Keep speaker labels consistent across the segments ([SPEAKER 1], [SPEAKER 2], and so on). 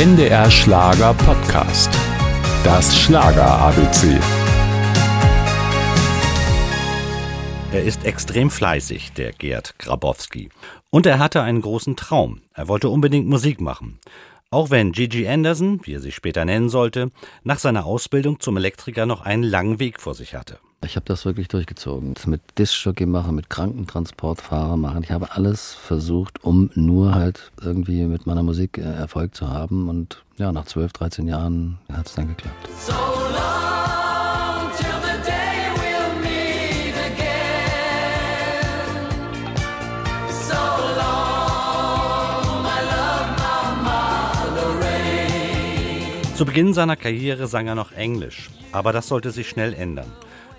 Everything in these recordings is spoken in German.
[SPEAKER 1] NDR Schlager Podcast. Das Schlager ABC.
[SPEAKER 2] Er ist extrem fleißig, der Gerd Grabowski. Und er hatte einen großen Traum. Er wollte unbedingt Musik machen. Auch wenn Gigi Anderson, wie er sich später nennen sollte, nach seiner Ausbildung zum Elektriker noch einen langen Weg vor sich hatte.
[SPEAKER 3] Ich habe das wirklich durchgezogen. Das mit Diskjockey machen, mit Krankentransportfahrer machen. Ich habe alles versucht, um nur halt irgendwie mit meiner Musik äh, Erfolg zu haben. Und ja, nach 12, 13 Jahren hat es dann geklappt. So
[SPEAKER 2] Zu Beginn seiner Karriere sang er noch Englisch, aber das sollte sich schnell ändern.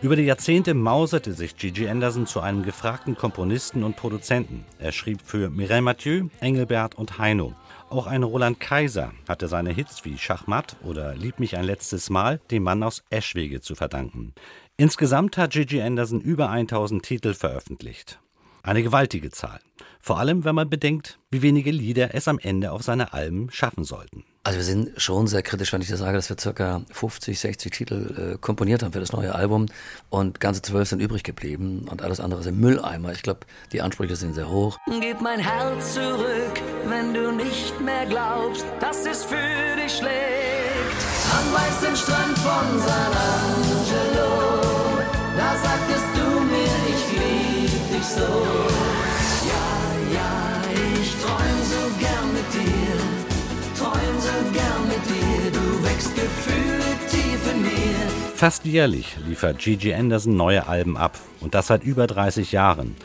[SPEAKER 2] Über die Jahrzehnte mauserte sich Gigi Anderson zu einem gefragten Komponisten und Produzenten. Er schrieb für Mireille Mathieu, Engelbert und Heino. Auch ein Roland Kaiser hatte seine Hits wie Schachmatt oder Lieb mich ein letztes Mal dem Mann aus Eschwege zu verdanken. Insgesamt hat Gigi Anderson über 1000 Titel veröffentlicht. Eine gewaltige Zahl. Vor allem, wenn man bedenkt, wie wenige Lieder es am Ende auf seine Alben schaffen sollten.
[SPEAKER 3] Also wir sind schon sehr kritisch, wenn ich das sage, dass wir circa 50, 60 Titel äh, komponiert haben für das neue Album und ganze zwölf sind übrig geblieben und alles andere im Mülleimer. Ich glaube, die Ansprüche sind sehr hoch.
[SPEAKER 4] Gib mein Herz zurück, wenn du nicht mehr glaubst, dass es für dich schlägt. Am weißen Strand von San
[SPEAKER 2] Fast jährlich liefert Gigi Anderson neue Alben ab und das seit über 30 Jahren.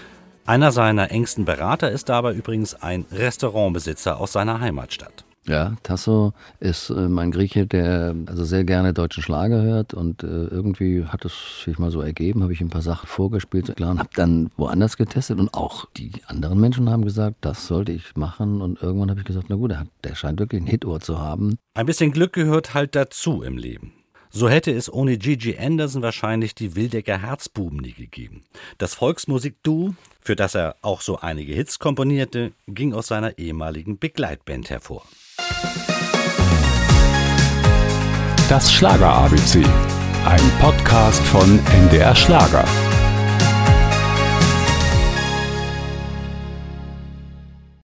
[SPEAKER 2] Einer seiner engsten Berater ist dabei übrigens ein Restaurantbesitzer aus seiner Heimatstadt.
[SPEAKER 3] Ja, Tasso ist äh, mein Grieche, der also sehr gerne deutschen Schlager hört und äh, irgendwie hat es sich mal so ergeben, habe ich ein paar Sachen vorgespielt klar, und habe dann woanders getestet und auch die anderen Menschen haben gesagt, das sollte ich machen und irgendwann habe ich gesagt, na gut, der, hat, der scheint wirklich ein Hitohr zu haben.
[SPEAKER 2] Ein bisschen Glück gehört halt dazu im Leben. So hätte es ohne Gigi Anderson wahrscheinlich die Wildecker Herzbuben nie gegeben. Das Volksmusik-Duo, für das er auch so einige Hits komponierte, ging aus seiner ehemaligen Begleitband hervor.
[SPEAKER 1] Das Schlager ABC, ein Podcast von NDR Schlager.